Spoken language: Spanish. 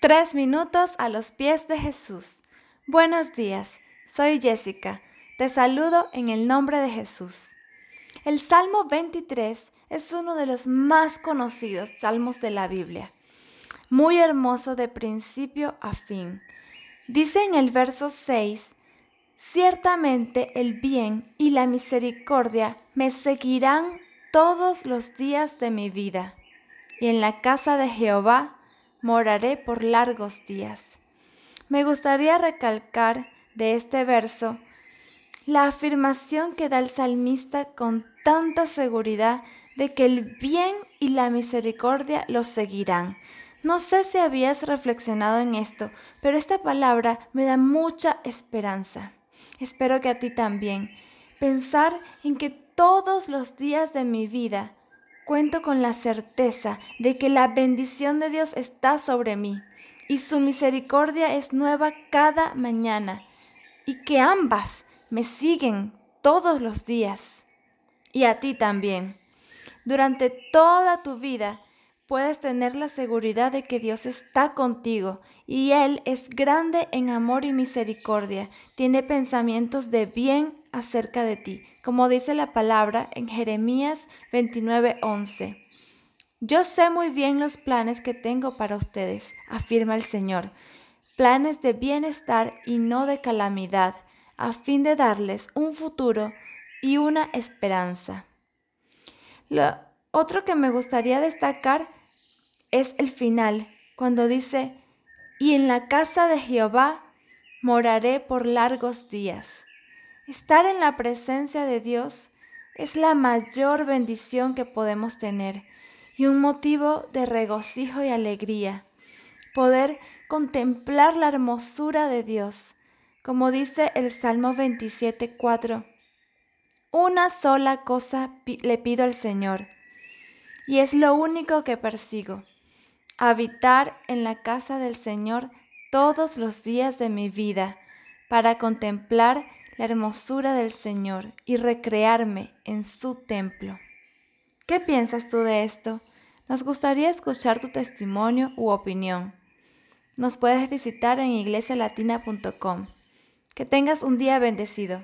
Tres minutos a los pies de Jesús. Buenos días, soy Jessica. Te saludo en el nombre de Jesús. El Salmo 23 es uno de los más conocidos salmos de la Biblia. Muy hermoso de principio a fin. Dice en el verso 6, Ciertamente el bien y la misericordia me seguirán todos los días de mi vida, y en la casa de Jehová moraré por largos días. Me gustaría recalcar de este verso la afirmación que da el salmista con tanta seguridad de que el bien y la misericordia los seguirán. No sé si habías reflexionado en esto, pero esta palabra me da mucha esperanza. Espero que a ti también. Pensar en que todos los días de mi vida cuento con la certeza de que la bendición de Dios está sobre mí y su misericordia es nueva cada mañana y que ambas me siguen todos los días. Y a ti también. Durante toda tu vida puedes tener la seguridad de que Dios está contigo y Él es grande en amor y misericordia. Tiene pensamientos de bien acerca de ti, como dice la palabra en Jeremías 29:11. Yo sé muy bien los planes que tengo para ustedes, afirma el Señor, planes de bienestar y no de calamidad, a fin de darles un futuro y una esperanza. Lo otro que me gustaría destacar es el final, cuando dice, y en la casa de Jehová moraré por largos días. Estar en la presencia de Dios es la mayor bendición que podemos tener y un motivo de regocijo y alegría. Poder contemplar la hermosura de Dios, como dice el Salmo 27.4. Una sola cosa le pido al Señor, y es lo único que persigo, habitar en la casa del Señor todos los días de mi vida, para contemplar la hermosura del Señor y recrearme en su templo. ¿Qué piensas tú de esto? Nos gustaría escuchar tu testimonio u opinión. Nos puedes visitar en iglesialatina.com. Que tengas un día bendecido.